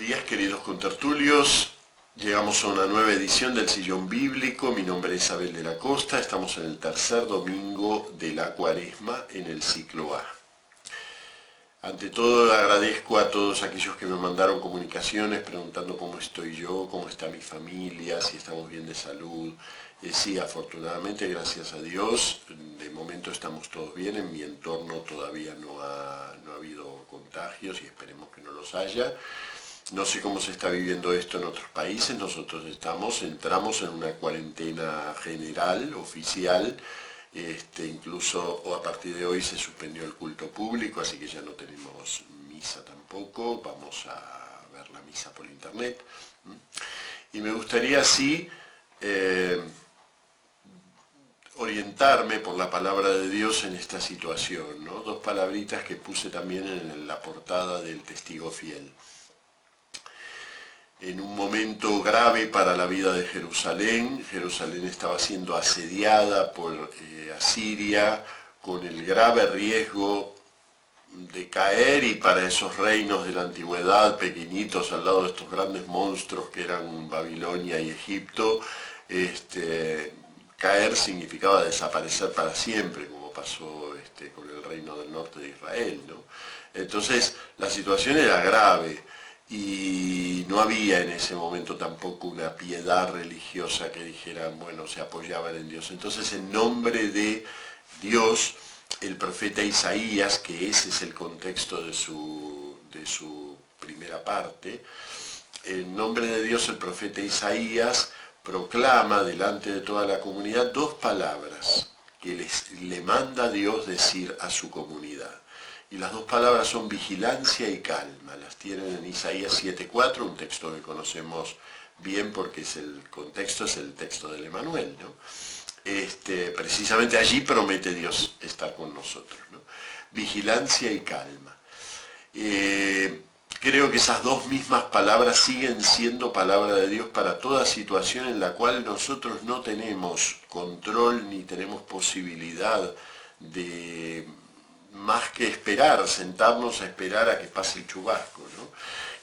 días, queridos contertulios. Llegamos a una nueva edición del Sillón Bíblico. Mi nombre es Abel de la Costa. Estamos en el tercer domingo de la cuaresma en el ciclo A. Ante todo agradezco a todos aquellos que me mandaron comunicaciones preguntando cómo estoy yo, cómo está mi familia, si estamos bien de salud. Eh, sí, afortunadamente, gracias a Dios, de momento estamos todos bien, en mi entorno todavía no ha, no ha habido contagios y esperemos que no los haya. No sé cómo se está viviendo esto en otros países, nosotros estamos, entramos en una cuarentena general, oficial, este, incluso a partir de hoy se suspendió el culto público, así que ya no tenemos misa tampoco, vamos a ver la misa por internet. Y me gustaría así eh, orientarme por la palabra de Dios en esta situación, dos palabritas que puse también en la portada del testigo fiel en un momento grave para la vida de Jerusalén. Jerusalén estaba siendo asediada por eh, Asiria con el grave riesgo de caer y para esos reinos de la antigüedad, pequeñitos al lado de estos grandes monstruos que eran Babilonia y Egipto, este, caer significaba desaparecer para siempre, como pasó este, con el reino del norte de Israel. Entonces la situación era grave y no había en ese momento tampoco una piedad religiosa que dijeran, bueno, se apoyaban en Dios. Entonces, en nombre de Dios, el profeta Isaías, que ese es el contexto de su, de su primera parte, en nombre de Dios el profeta Isaías proclama delante de toda la comunidad dos palabras que les, le manda Dios decir a su comunidad. Y las dos palabras son vigilancia y calma. Las tienen en Isaías 7.4, un texto que conocemos bien porque es el contexto es el texto del Emanuel. ¿no? Este, precisamente allí promete Dios estar con nosotros. Vigilancia y calma. Eh, creo que esas dos mismas palabras siguen siendo palabra de Dios para toda situación en la cual nosotros no tenemos control ni tenemos posibilidad de más que esperar, sentarnos a esperar a que pase el chubasco. ¿no?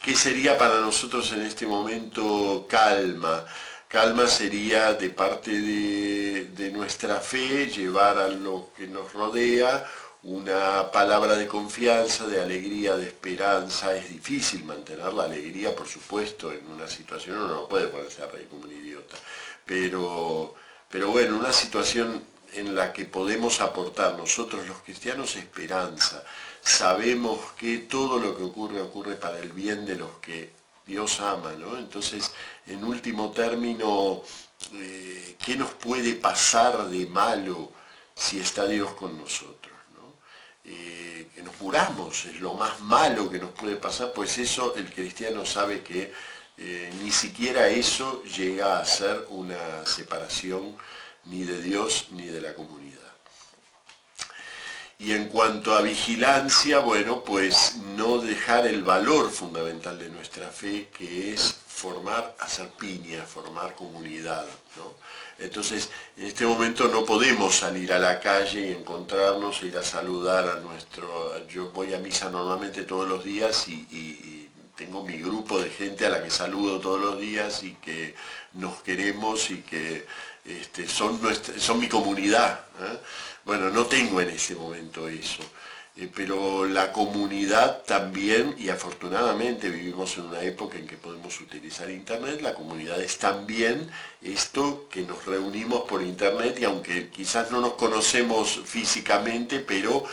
¿Qué sería para nosotros en este momento calma? Calma sería de parte de, nuestra fe llevar a lo que nos rodea una palabra de confianza, de alegría, de esperanza. Es difícil mantener la alegría, por supuesto, en una situación, uno no puede ponerse a reír como un idiota. Pero, pero bueno, una situación en la que podemos aportar nosotros los cristianos esperanza. Sabemos que todo lo que ocurre ocurre para el bien de los que Dios ama, ¿no? Entonces, en último término, eh, ¿qué nos puede pasar de malo si está Dios con nosotros? ¿no? Eh, que nos muramos es lo más malo que nos puede pasar, pues eso el cristiano sabe que eh, ni siquiera eso llega a ser una separación ni de Dios ni de la comunidad. Y en cuanto a vigilancia, bueno, pues no dejar el valor fundamental de nuestra fe, que es formar, hacer piña, formar comunidad. Entonces, en este momento no podemos salir a la calle y encontrarnos, ir a saludar a nuestro... Yo voy a misa normalmente todos los días y, tengo mi grupo de gente a la que saludo todos los días y que nos queremos y que este, son, mi comunidad. ¿eh? Bueno, no tengo en ese momento eso, eh, pero la comunidad también, y afortunadamente vivimos en una época en que podemos utilizar Internet, la comunidad es también esto que nos reunimos por Internet y aunque quizás no nos conocemos físicamente, pero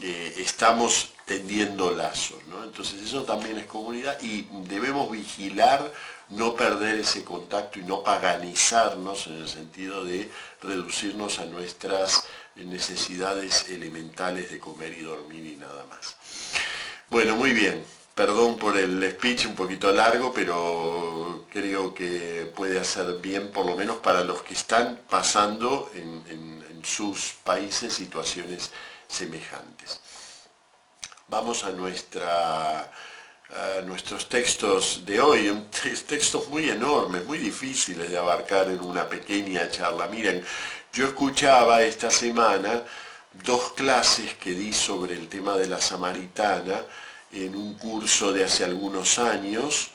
eh, estamos tendiendo lazos. Entonces eso también es comunidad y debemos vigilar no perder ese contacto y no paganizarnos en el sentido de reducirnos a nuestras necesidades elementales de comer y dormir y nada más. Bueno, muy bien. Perdón por el speech un poquito largo, pero creo que puede hacer bien por lo menos para los que están pasando en, en sus países situaciones semejantes. Vamos a nuestra nuestros textos de hoy, textos muy enormes, muy difíciles de abarcar en una pequeña charla. Miren, yo escuchaba esta semana dos clases que di sobre el tema de la samaritana en un curso de hace algunos años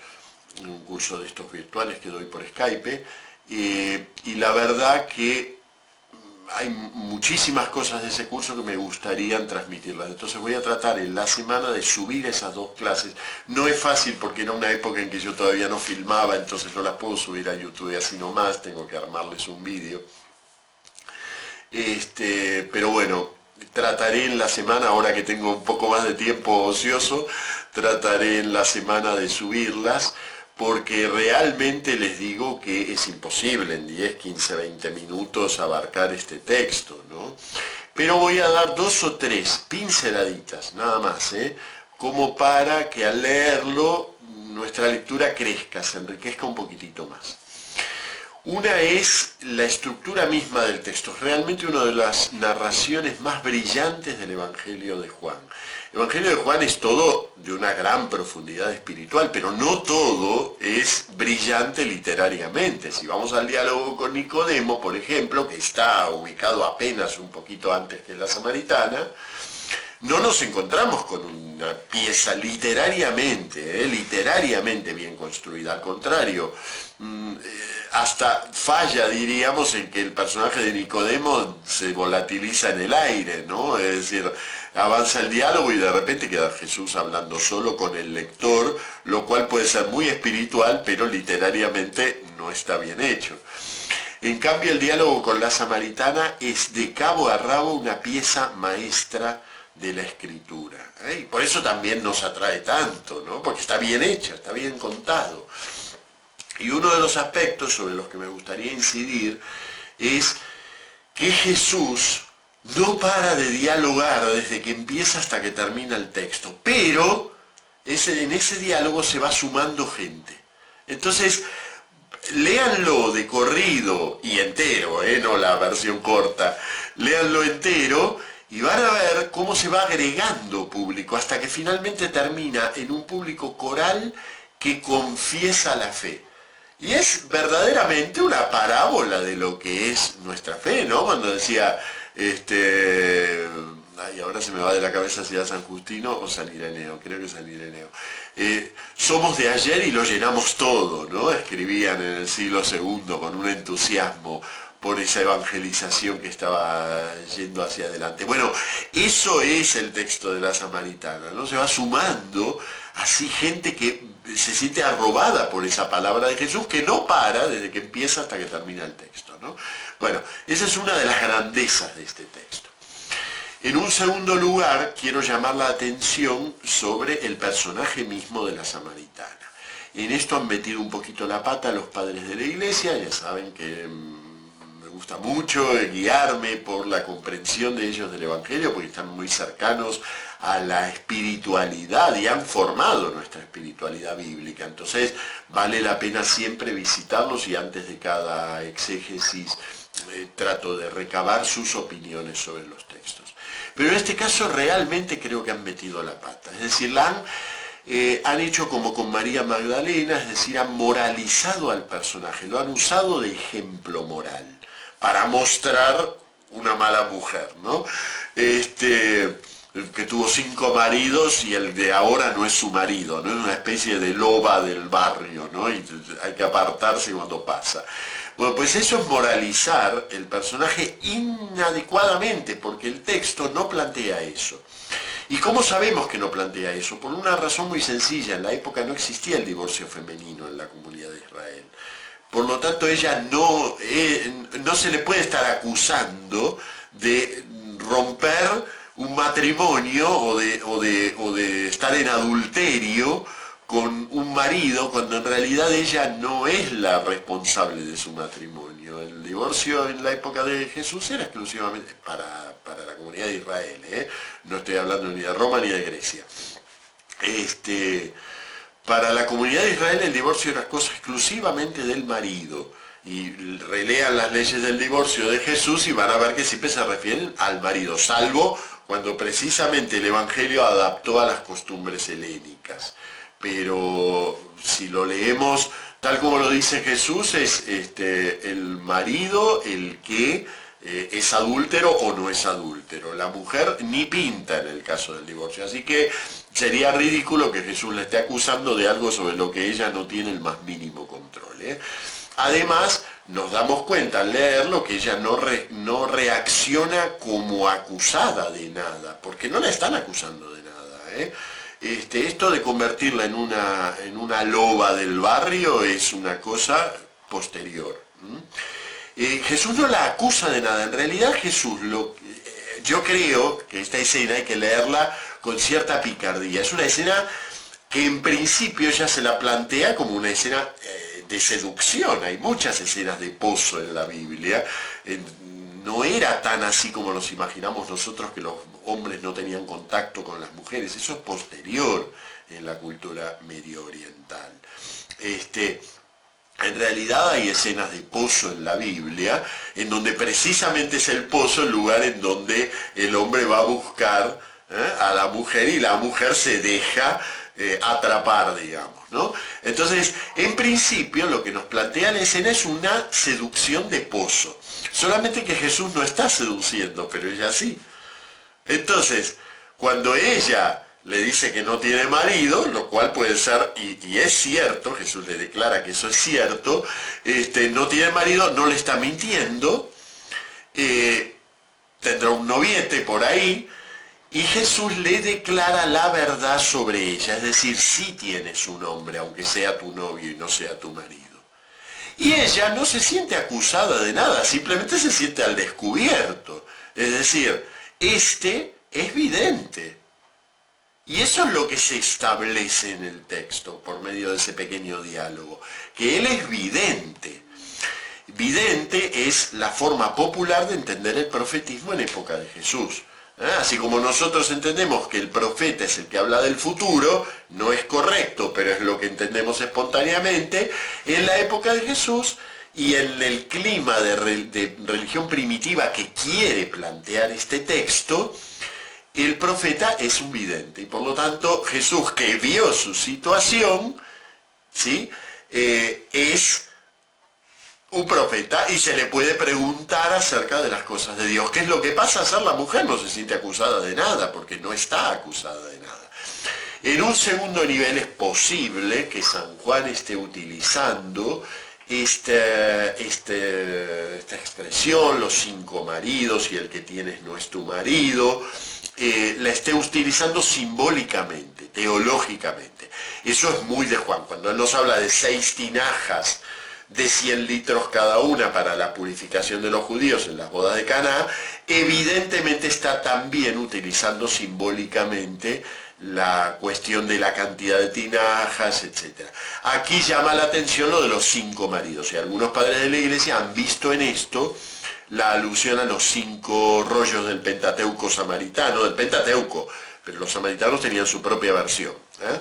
un curso de estos virtuales que doy por Skype, eh, y la verdad que hay muchísimas cosas de ese curso que me gustarían transmitirlas. Entonces voy a tratar en la semana de subir esas dos clases. No es fácil porque era una época en que yo todavía no filmaba, entonces no las puedo subir a YouTube así nomás, tengo que armarles un vídeo. Este, pero bueno, trataré en la semana, ahora que tengo un poco más de tiempo ocioso, trataré en la semana de subirlas porque realmente les digo que es imposible en 10, 15, 20 minutos abarcar este texto, ¿no? Pero voy a dar dos o tres pinceladitas, nada más, ¿eh? como para que al leerlo nuestra lectura crezca, se enriquezca un poquitito más. Una es la estructura misma del texto, realmente una de las narraciones más brillantes del Evangelio de Juan. El Evangelio de Juan es todo de una gran profundidad espiritual, pero no todo es brillante literariamente. Si vamos al diálogo con Nicodemo, por ejemplo, que está ubicado apenas un poquito antes que la samaritana, no nos encontramos con una pieza literariamente, eh, literariamente bien construida. Al contrario, mm, eh, hasta falla, diríamos, en que el personaje de Nicodemo se volatiliza en el aire, ¿no? Es decir, avanza el diálogo y de repente queda Jesús hablando solo con el lector, lo cual puede ser muy espiritual, pero literariamente no está bien hecho. En cambio, el diálogo con la samaritana es de cabo a rabo una pieza maestra de la escritura. ¿eh? Y por eso también nos atrae tanto, ¿no? porque está bien hecha, está bien contado. Y uno de los aspectos sobre los que me gustaría incidir es que Jesús no para de dialogar desde que empieza hasta que termina el texto, pero en ese diálogo se va sumando gente. Entonces, léanlo de corrido y entero, ¿eh? no la versión corta, léanlo entero y van a ver cómo se va agregando público hasta que finalmente termina en un público coral que confiesa la fe. Y es verdaderamente una parábola de lo que es nuestra fe, ¿no? Cuando decía, este, ay, ahora se me va de la cabeza si era San Justino o San Ireneo, creo que San Ireneo. Eh, somos de ayer y lo llenamos todo, ¿no? Escribían en el siglo II con un entusiasmo por esa evangelización que estaba yendo hacia adelante. Bueno, eso es el texto de la samaritana, ¿no? Se va sumando así gente que se siente arrobada por esa palabra de Jesús que no para desde que empieza hasta que termina el texto, ¿no? Bueno, esa es una de las grandezas de este texto. En un segundo lugar, quiero llamar la atención sobre el personaje mismo de la samaritana. En esto han metido un poquito la pata los padres de la iglesia, ya saben que mm, gusta mucho guiarme por la comprensión de ellos del Evangelio, porque están muy cercanos a la espiritualidad y han formado nuestra espiritualidad bíblica. Entonces vale la pena siempre visitarlos y antes de cada exégesis eh, trato de recabar sus opiniones sobre los textos. Pero en este caso realmente creo que han metido la pata. Es decir, han, eh, han hecho como con María Magdalena, es decir, han moralizado al personaje, lo han usado de ejemplo moral para mostrar una mala mujer, ¿no? Este, que tuvo cinco maridos y el de ahora no es su marido, ¿no? Es una especie de loba del barrio, ¿no? Y hay que apartarse cuando pasa. Bueno, pues eso es moralizar el personaje inadecuadamente, porque el texto no plantea eso. ¿Y cómo sabemos que no plantea eso? Por una razón muy sencilla, en la época no existía el divorcio femenino en la comunidad de Israel. Por lo tanto, ella no, eh, no se le puede estar acusando de romper un matrimonio o de, o de, estar en adulterio con un marido cuando en realidad ella no es la responsable de su matrimonio. El divorcio en la época de Jesús era exclusivamente para, la comunidad de Israel, ¿eh? no estoy hablando ni de Roma ni de Grecia. Este, para la comunidad de Israel el divorcio era cosa exclusivamente del marido. Y relean las leyes del divorcio de Jesús y van a ver que siempre se refieren al marido, salvo cuando precisamente el Evangelio adaptó a las costumbres helénicas. Pero si lo leemos tal como lo dice Jesús, es este, el marido el que eh, es adúltero o no es adúltero. La mujer ni pinta en el caso del divorcio. Así que sería ridículo que Jesús le esté acusando de algo sobre lo que ella no tiene el más mínimo control. ¿eh? Además, nos damos cuenta al leerlo que ella no, no reacciona como acusada de nada, porque no la están acusando de nada. ¿eh? Este, esto de convertirla en una, en una loba del barrio es una cosa posterior. Eh, Jesús no la acusa de nada, en realidad Jesús, lo, eh, yo creo que esta escena hay que leerla con cierta picardía, es una escena que en principio ya se la plantea como una escena eh, de seducción, hay muchas escenas de pozo en la Biblia, no era tan así como nos imaginamos nosotros que los hombres no tenían contacto con las mujeres, eso es posterior en la cultura medio oriental. Este, en realidad hay escenas de pozo en la Biblia, en donde precisamente es el pozo el lugar en donde el hombre va a buscar ¿eh? a la mujer y la mujer se deja eh, atrapar, digamos. ¿no? Entonces, en principio lo que nos plantea la escena es una seducción de pozo. Solamente que Jesús no está seduciendo, pero ella sí. Entonces, cuando ella le dice que no tiene marido, lo cual puede ser, y, es cierto, Jesús le declara que eso es cierto, este, no tiene marido, no le está mintiendo, eh, tendrá un noviete por ahí, y Jesús le declara la verdad sobre ella, es decir, sí tienes un hombre, aunque sea tu novio y no sea tu marido. Y ella no se siente acusada de nada, simplemente se siente al descubierto. Es decir, este es vidente. Y eso es lo que se establece en el texto por medio de ese pequeño diálogo, que él es vidente. Vidente es la forma popular de entender el profetismo en época de Jesús. ¿Eh? Así como nosotros entendemos que el profeta es el que habla del futuro, no es correcto, pero es lo que entendemos espontáneamente, en la época de Jesús y en el clima de, religión primitiva que quiere plantear este texto, el profeta es un vidente. Y por lo tanto, Jesús, que vio su situación, ¿sí? Eh, es un profeta y se le puede preguntar acerca de las cosas de Dios. ¿Qué es lo que pasa a ser la mujer? No se siente acusada de nada, porque no está acusada de nada. En un segundo nivel es posible que San Juan esté utilizando este, este, esta expresión, los cinco maridos y el que tienes no es tu marido, eh, la esté utilizando simbólicamente, teológicamente. Eso es muy de Juan. Cuando él nos habla de seis tinajas, de 100 litros cada una para la purificación de los judíos en las bodas de Cana, evidentemente está también utilizando simbólicamente la cuestión de la cantidad de tinajas, etc. Aquí llama la atención lo de los cinco maridos, y algunos padres de la iglesia han visto en esto la alusión a los cinco rollos del Pentateuco samaritano, del Pentateuco, pero los samaritanos tenían su propia versión. ¿eh?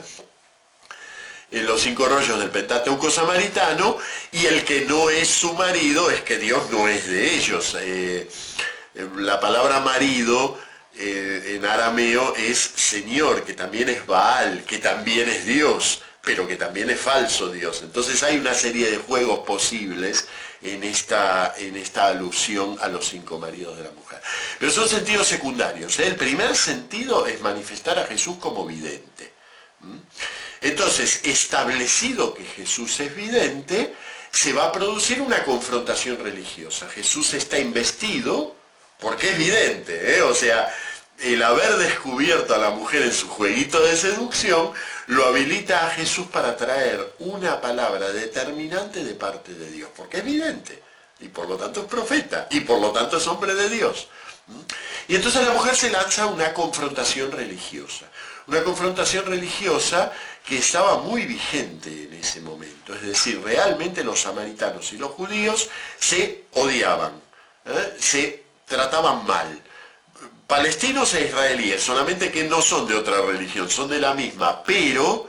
Los cinco rollos del Pentateuco samaritano, y el que no es su marido es que Dios no es de ellos. Eh, la palabra marido eh, en arameo es Señor, que también es Baal, que también es Dios, pero que también es falso Dios. Entonces hay una serie de juegos posibles en esta, en esta alusión a los cinco maridos de la mujer. Pero son sentidos secundarios. ¿eh? El primer sentido es manifestar a Jesús como vidente. Entonces, establecido que Jesús es vidente, se va a producir una confrontación religiosa. Jesús está investido porque es vidente, ¿eh? o sea, el haber descubierto a la mujer en su jueguito de seducción lo habilita a Jesús para traer una palabra determinante de parte de Dios, porque es vidente, y por lo tanto es profeta, y por lo tanto es hombre de Dios. Y entonces la mujer se lanza a una confrontación religiosa, una confrontación religiosa que estaba muy vigente en ese momento. Es decir, realmente los samaritanos y los judíos se odiaban, ¿eh? se trataban mal. Palestinos e israelíes, solamente que no son de otra religión, son de la misma, pero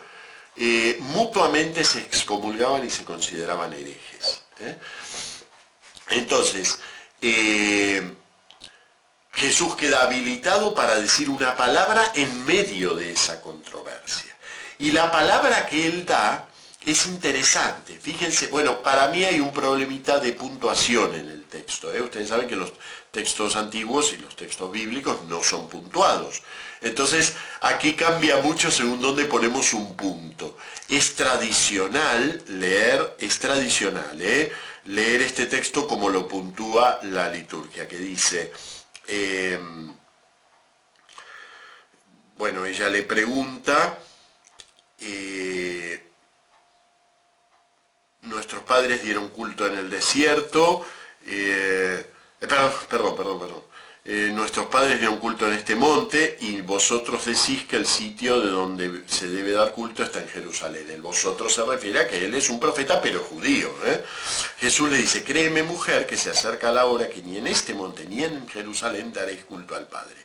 eh, mutuamente se excomulgaban y se consideraban herejes. ¿eh? Entonces, Jesús queda habilitado para decir una palabra en medio de esa controversia. Y la palabra que él da es interesante. Fíjense, bueno, para mí hay un problemita de puntuación en el texto. ¿eh? Ustedes saben que los textos antiguos y los textos bíblicos no son puntuados. Entonces, aquí cambia mucho según dónde ponemos un punto. Es tradicional leer, es tradicional, ¿eh? leer este texto como lo puntúa la liturgia, que dice, em, bueno, ella le pregunta, eh, nuestros padres dieron culto en el desierto, eh, perdón, perdón, perdón, perdón. Eh, nuestros padres dieron culto en este monte y vosotros decís que el sitio de donde se debe dar culto está en Jerusalén. El vosotros se refiere a que él es un profeta pero judío. ¿eh? Jesús le dice, créeme mujer que se acerca la hora que ni en este monte ni en Jerusalén daréis culto al Padre.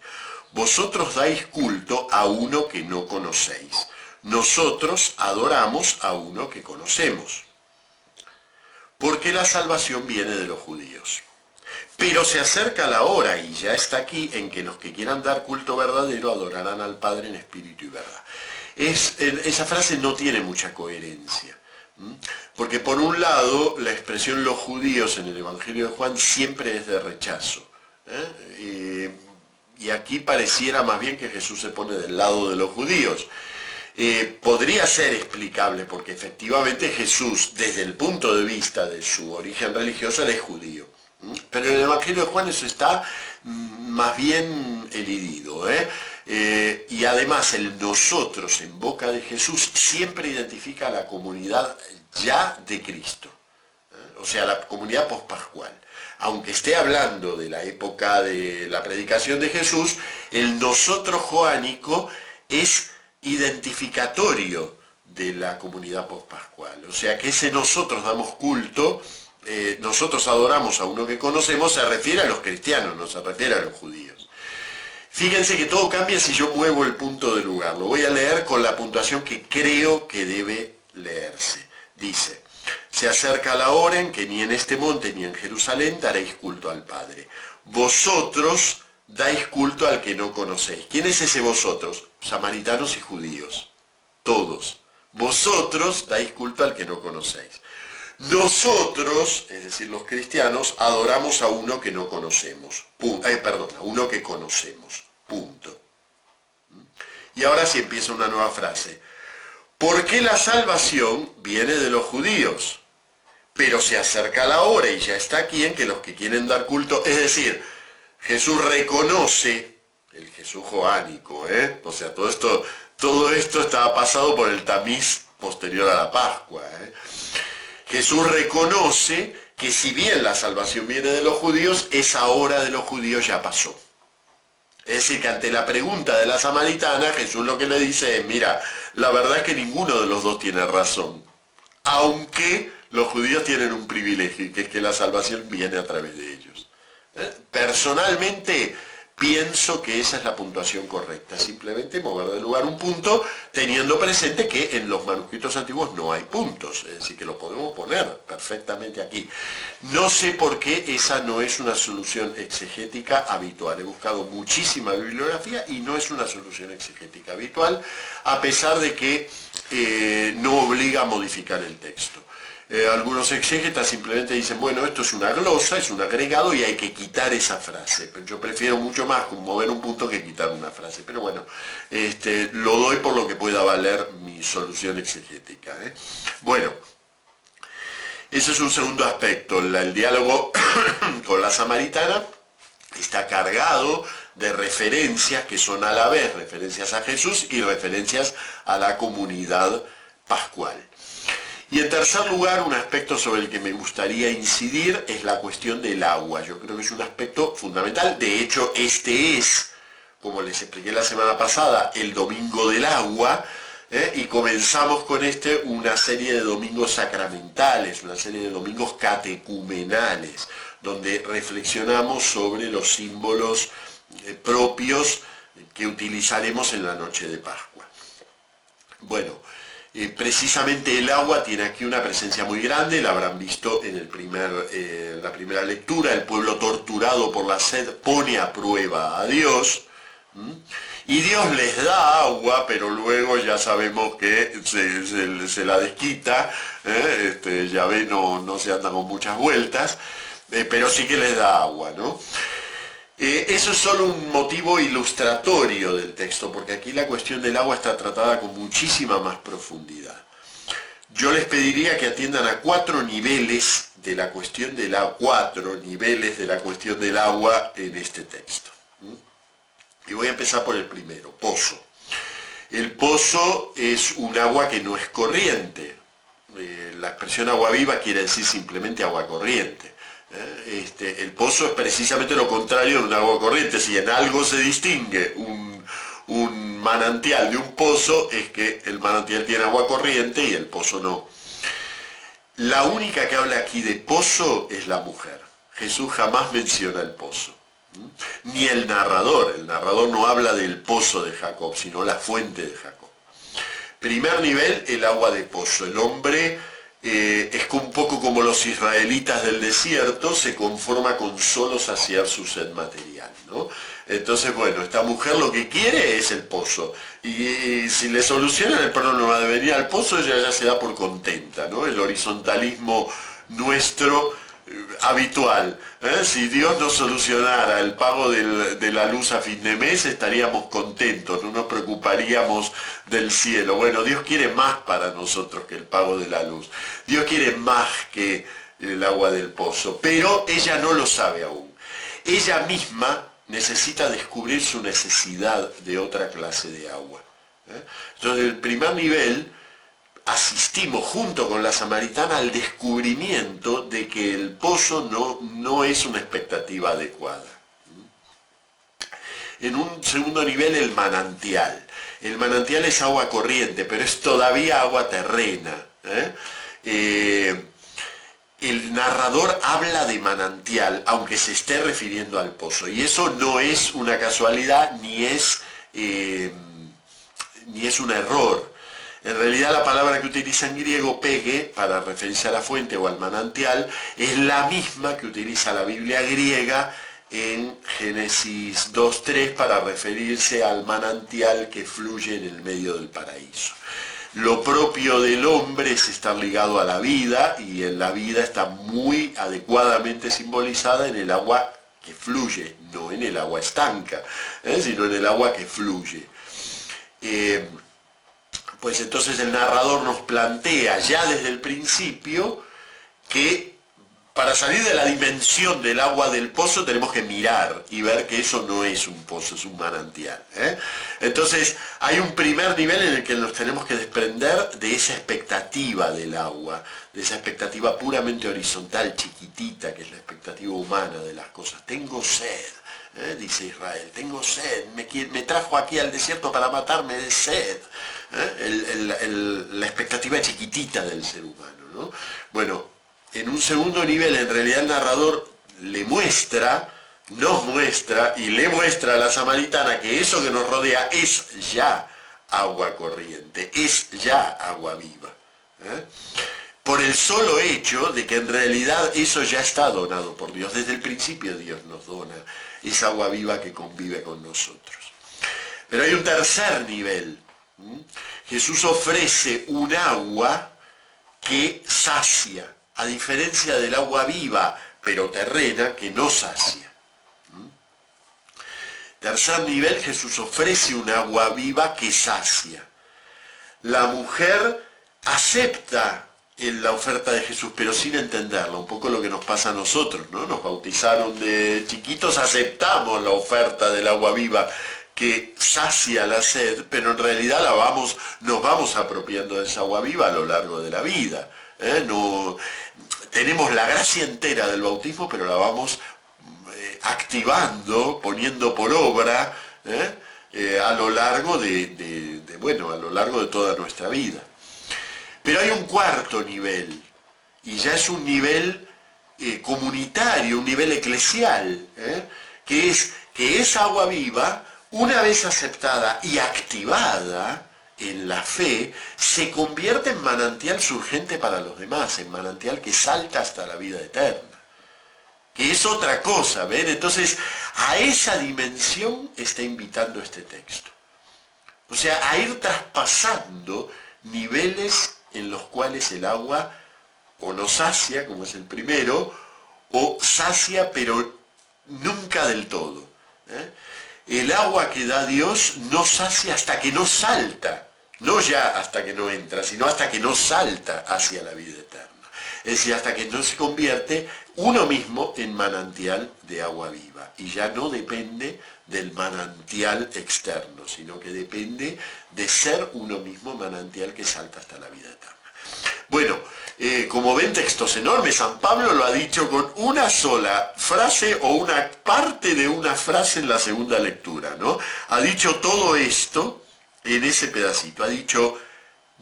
Vosotros dais culto a uno que no conocéis. Nosotros adoramos a uno que conocemos. Porque la salvación viene de los judíos. Pero se acerca la hora y ya está aquí en que los que quieran dar culto verdadero adorarán al Padre en espíritu y verdad. esa frase no tiene mucha coherencia. Porque por un lado la expresión los judíos en el Evangelio de Juan siempre es de rechazo. ¿eh? Y, aquí pareciera más bien que Jesús se pone del lado de los judíos. Eh, podría ser explicable porque efectivamente Jesús, desde el punto de vista de su origen religioso, es judío. Pero en el Evangelio de Juan eso está mm, más bien elidido. ¿eh? ¿eh? y además el nosotros en boca de Jesús siempre identifica a la comunidad ya de Cristo. ¿eh? O sea, la comunidad pospascual. Aunque esté hablando de la época de la predicación de Jesús, el nosotros joánico es identificatorio de la comunidad pospascual. O sea que ese nosotros damos culto eh, nosotros adoramos a uno que conocemos se refiere a los cristianos, no se refiere a los judíos. Fíjense que todo cambia si yo muevo el punto de lugar. Lo voy a leer con la puntuación que creo que debe leerse. Dice, se acerca la hora en que ni en este monte ni en Jerusalén daréis culto al Padre. Vosotros dais culto al que no conocéis. ¿Quién es ese vosotros? Samaritanos y judíos. Todos. Vosotros dais culto al que no conocéis. Nosotros, es decir, los cristianos, adoramos a uno que no conocemos. Eh, perdón, a uno que conocemos. Punto. Y ahora sí empieza una nueva frase. Porque la salvación viene de los judíos? Pero se acerca la hora y ya está aquí en que los que quieren dar culto, es decir, Jesús reconoce, el Jesús joánico, ¿eh? o sea, todo esto, todo esto estaba pasado por el tamiz posterior a la Pascua. ¿eh? Jesús reconoce que si bien la salvación viene de los judíos, esa hora de los judíos ya pasó. Es decir, que ante la pregunta de la samaritana, Jesús lo que le dice es, mira, la verdad es que ninguno de los dos tiene razón, aunque los judíos tienen un privilegio, que es que la salvación viene a través de ellos. Personalmente, pienso que esa es la puntuación correcta. Simplemente mover de lugar un punto teniendo presente que en los manuscritos antiguos no hay puntos, es decir, que lo podemos poner perfectamente aquí. No sé por qué esa no es una solución exegética habitual. He buscado muchísima bibliografía y no es una solución exegética habitual, a pesar de que eh, no obliga a modificar el texto. Eh, algunos exégetas simplemente dicen, bueno, esto es una glosa, es un agregado y hay que quitar esa frase. Pero yo prefiero mucho más mover un punto que quitar una frase. Pero bueno, este, lo doy por lo que pueda valer mi solución exegética. ¿eh? Bueno, ese es un segundo aspecto. el diálogo con la samaritana está cargado de referencias que son a la vez referencias a Jesús y referencias a la comunidad pascual. Y en tercer lugar, un aspecto sobre el que me gustaría incidir es la cuestión del agua. Yo creo que es un aspecto fundamental. De hecho, este es, como les expliqué la semana pasada, el Domingo del Agua. ¿eh? Y comenzamos con este una serie de domingos sacramentales, una serie de domingos catecumenales, donde reflexionamos sobre los símbolos eh, propios que utilizaremos en la noche de Pascua. Bueno, eh, precisamente el agua tiene aquí una presencia muy grande, la habrán visto en el primer, eh, la primera lectura, el pueblo torturado por la sed pone a prueba a Dios. Y Dios les da agua, pero luego ya sabemos que se, la desquita, ¿eh? este, Yahvé no, no se anda con muchas vueltas, pero sí que les da agua, ¿no? Eh, eso es solo un motivo ilustratorio del texto, porque aquí la cuestión del agua está tratada con muchísima más profundidad. Yo les pediría que atiendan a cuatro niveles de la cuestión del agua, cuatro niveles de la cuestión del agua en este texto. Y voy a empezar por el primero, pozo. El pozo es un agua que no es corriente. Eh, la expresión agua viva quiere decir simplemente agua corriente. Este, el pozo es precisamente lo contrario de un agua corriente. Si en algo se distingue un, un manantial de un pozo, es que el manantial tiene agua corriente y el pozo no. La única que habla aquí de pozo es la mujer. Jesús jamás menciona el pozo ni el narrador. El narrador no habla del pozo de Jacob, sino la fuente de Jacob. Primer nivel, el agua de pozo. El hombre eh, es un poco como los israelitas del desierto, se conforma con solo saciar su sed material. Entonces, bueno, esta mujer lo que quiere es el pozo. Y, si le solucionan el problema de venir al pozo, ella ya se da por contenta. ¿no? El horizontalismo nuestro habitual. ¿eh? Si Dios nos solucionara el pago de la luz a fin de mes, estaríamos contentos, no nos preocuparíamos del cielo. Bueno, Dios quiere más para nosotros que el pago de la luz. Dios quiere más que el agua del pozo, pero ella no lo sabe aún. Ella misma necesita descubrir su necesidad de otra clase de agua. ¿eh? Entonces, el primer nivel asistimos junto con la samaritana al descubrimiento de que el pozo no, no es una expectativa adecuada. En un segundo nivel, el manantial. El manantial es agua corriente, pero es todavía agua terrena. ¿eh? Eh, el narrador habla de manantial, aunque se esté refiriendo al pozo. Y eso no es una casualidad ni es, eh, ni es un error. En realidad la palabra que utiliza en griego pegue para referirse a la fuente o al manantial es la misma que utiliza la Biblia griega en Génesis 2.3 para referirse al manantial que fluye en el medio del paraíso. Lo propio del hombre es estar ligado a la vida y en la vida está muy adecuadamente simbolizada en el agua que fluye, no en el agua estanca, ¿eh? sino en el agua que fluye. Eh, pues entonces el narrador nos plantea ya desde el principio que para salir de la dimensión del agua del pozo tenemos que mirar y ver que eso no es un pozo, es un manantial. ¿eh? Entonces hay un primer nivel en el que nos tenemos que desprender de esa expectativa del agua, de esa expectativa puramente horizontal, chiquitita, que es la expectativa humana de las cosas. Tengo sed. ¿Eh? dice Israel, tengo sed, me, me trajo aquí al desierto para matarme de sed. ¿eh? la expectativa chiquitita del ser humano. Bueno, en un segundo nivel, en realidad el narrador le muestra, nos muestra y le muestra a la samaritana que eso que nos rodea es ya agua corriente, es ya agua viva. ¿eh? Por el solo hecho de que en realidad eso ya está donado por Dios. Desde el principio Dios nos dona esa agua viva que convive con nosotros. Pero hay un tercer nivel, Jesús ofrece un agua que sacia, a diferencia del agua viva, pero terrena, que no sacia. Tercer nivel, Jesús ofrece un agua viva que sacia. La mujer acepta la oferta de Jesús, pero sin entenderla, un poco lo que nos pasa a nosotros, ¿no? Nos bautizaron de chiquitos, aceptamos la oferta del agua viva, que sacia la sed, pero en realidad la vamos, nos vamos apropiando de esa agua viva a lo largo de la vida. ¿eh? No, tenemos la gracia entera del bautismo, pero la vamos eh, activando, poniendo por obra ¿eh? a lo largo de, bueno, a lo largo de toda nuestra vida. Pero hay un cuarto nivel, y ya es un nivel comunitario, un nivel eclesial, que es que esa agua viva una vez aceptada y activada en la fe, se convierte en manantial surgente para los demás, en manantial que salta hasta la vida eterna. Que es otra cosa, ¿ven? Entonces, a esa dimensión está invitando este texto. O sea, a ir traspasando niveles en los cuales el agua o no sacia, como es el primero, o sacia pero nunca del todo. ¿eh? El agua que da Dios no sacia hasta que no salta, no ya hasta que no entra, sino hasta que no salta hacia la vida eterna. Es decir, hasta que no se convierte uno mismo en manantial de agua viva. Y ya no depende del manantial externo, sino que depende de ser uno mismo manantial que salta hasta la vida eterna. Bueno, eh, como ven textos enormes, San Pablo lo ha dicho con una sola frase o una parte de una frase en la segunda lectura, ¿no? Ha dicho todo esto en ese pedacito, ha dicho,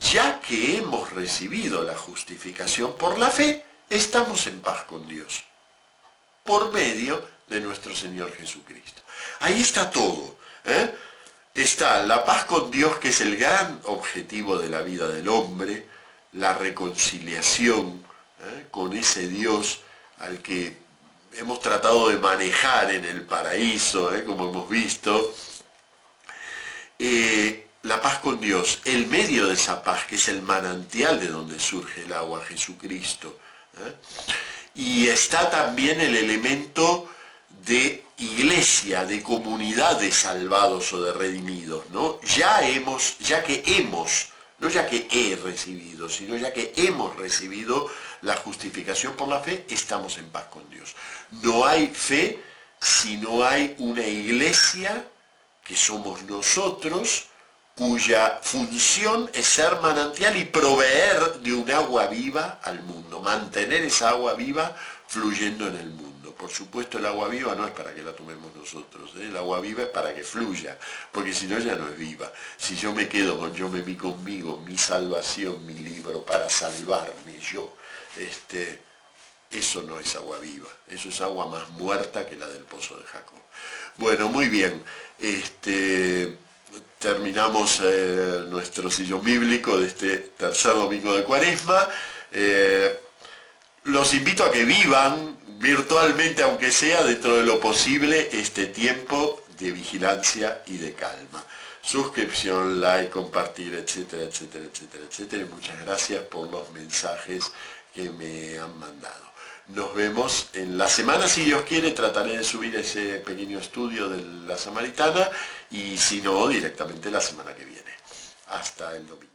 ya que hemos recibido la justificación por la fe, estamos en paz con Dios, por medio de nuestro Señor Jesucristo. Ahí está todo. ¿eh? Está la paz con Dios, que es el gran objetivo de la vida del hombre, la reconciliación ¿eh? con ese Dios al que hemos tratado de manejar en el paraíso, ¿eh? como hemos visto. La paz con Dios, el medio de esa paz, que es el manantial de donde surge el agua, Jesucristo. Y está también el elemento de iglesia, de comunidad de salvados o de redimidos, ¿no? Ya hemos, ya que hemos no ya que he recibido, sino ya que hemos recibido la justificación por la fe, estamos en paz con Dios. No hay fe si no hay una iglesia, que somos nosotros, cuya función es ser manantial y proveer de un agua viva al mundo, mantener esa agua viva fluyendo en el mundo. Por supuesto el agua viva no es para que la tomemos nosotros, ¿eh? el agua viva es para que fluya, porque si no ya no es viva. Si yo me quedo con yo me vi conmigo, mi salvación, mi libro, para salvarme yo, este, eso no es agua viva, eso es agua más muerta que la del pozo de Jacob. Bueno, muy bien. Este, terminamos eh, nuestro sillón bíblico de este tercer domingo de cuaresma. Eh, los invito a que vivan virtualmente, aunque sea dentro de lo posible, este tiempo de vigilancia y de calma. Suscripción, like, compartir, etcétera, etcétera, etcétera, etcétera. muchas gracias por los mensajes que me han mandado. Nos vemos en la semana, si Dios quiere, trataré de subir ese pequeño estudio de la Samaritana y si no, directamente la semana que viene. Hasta el domingo.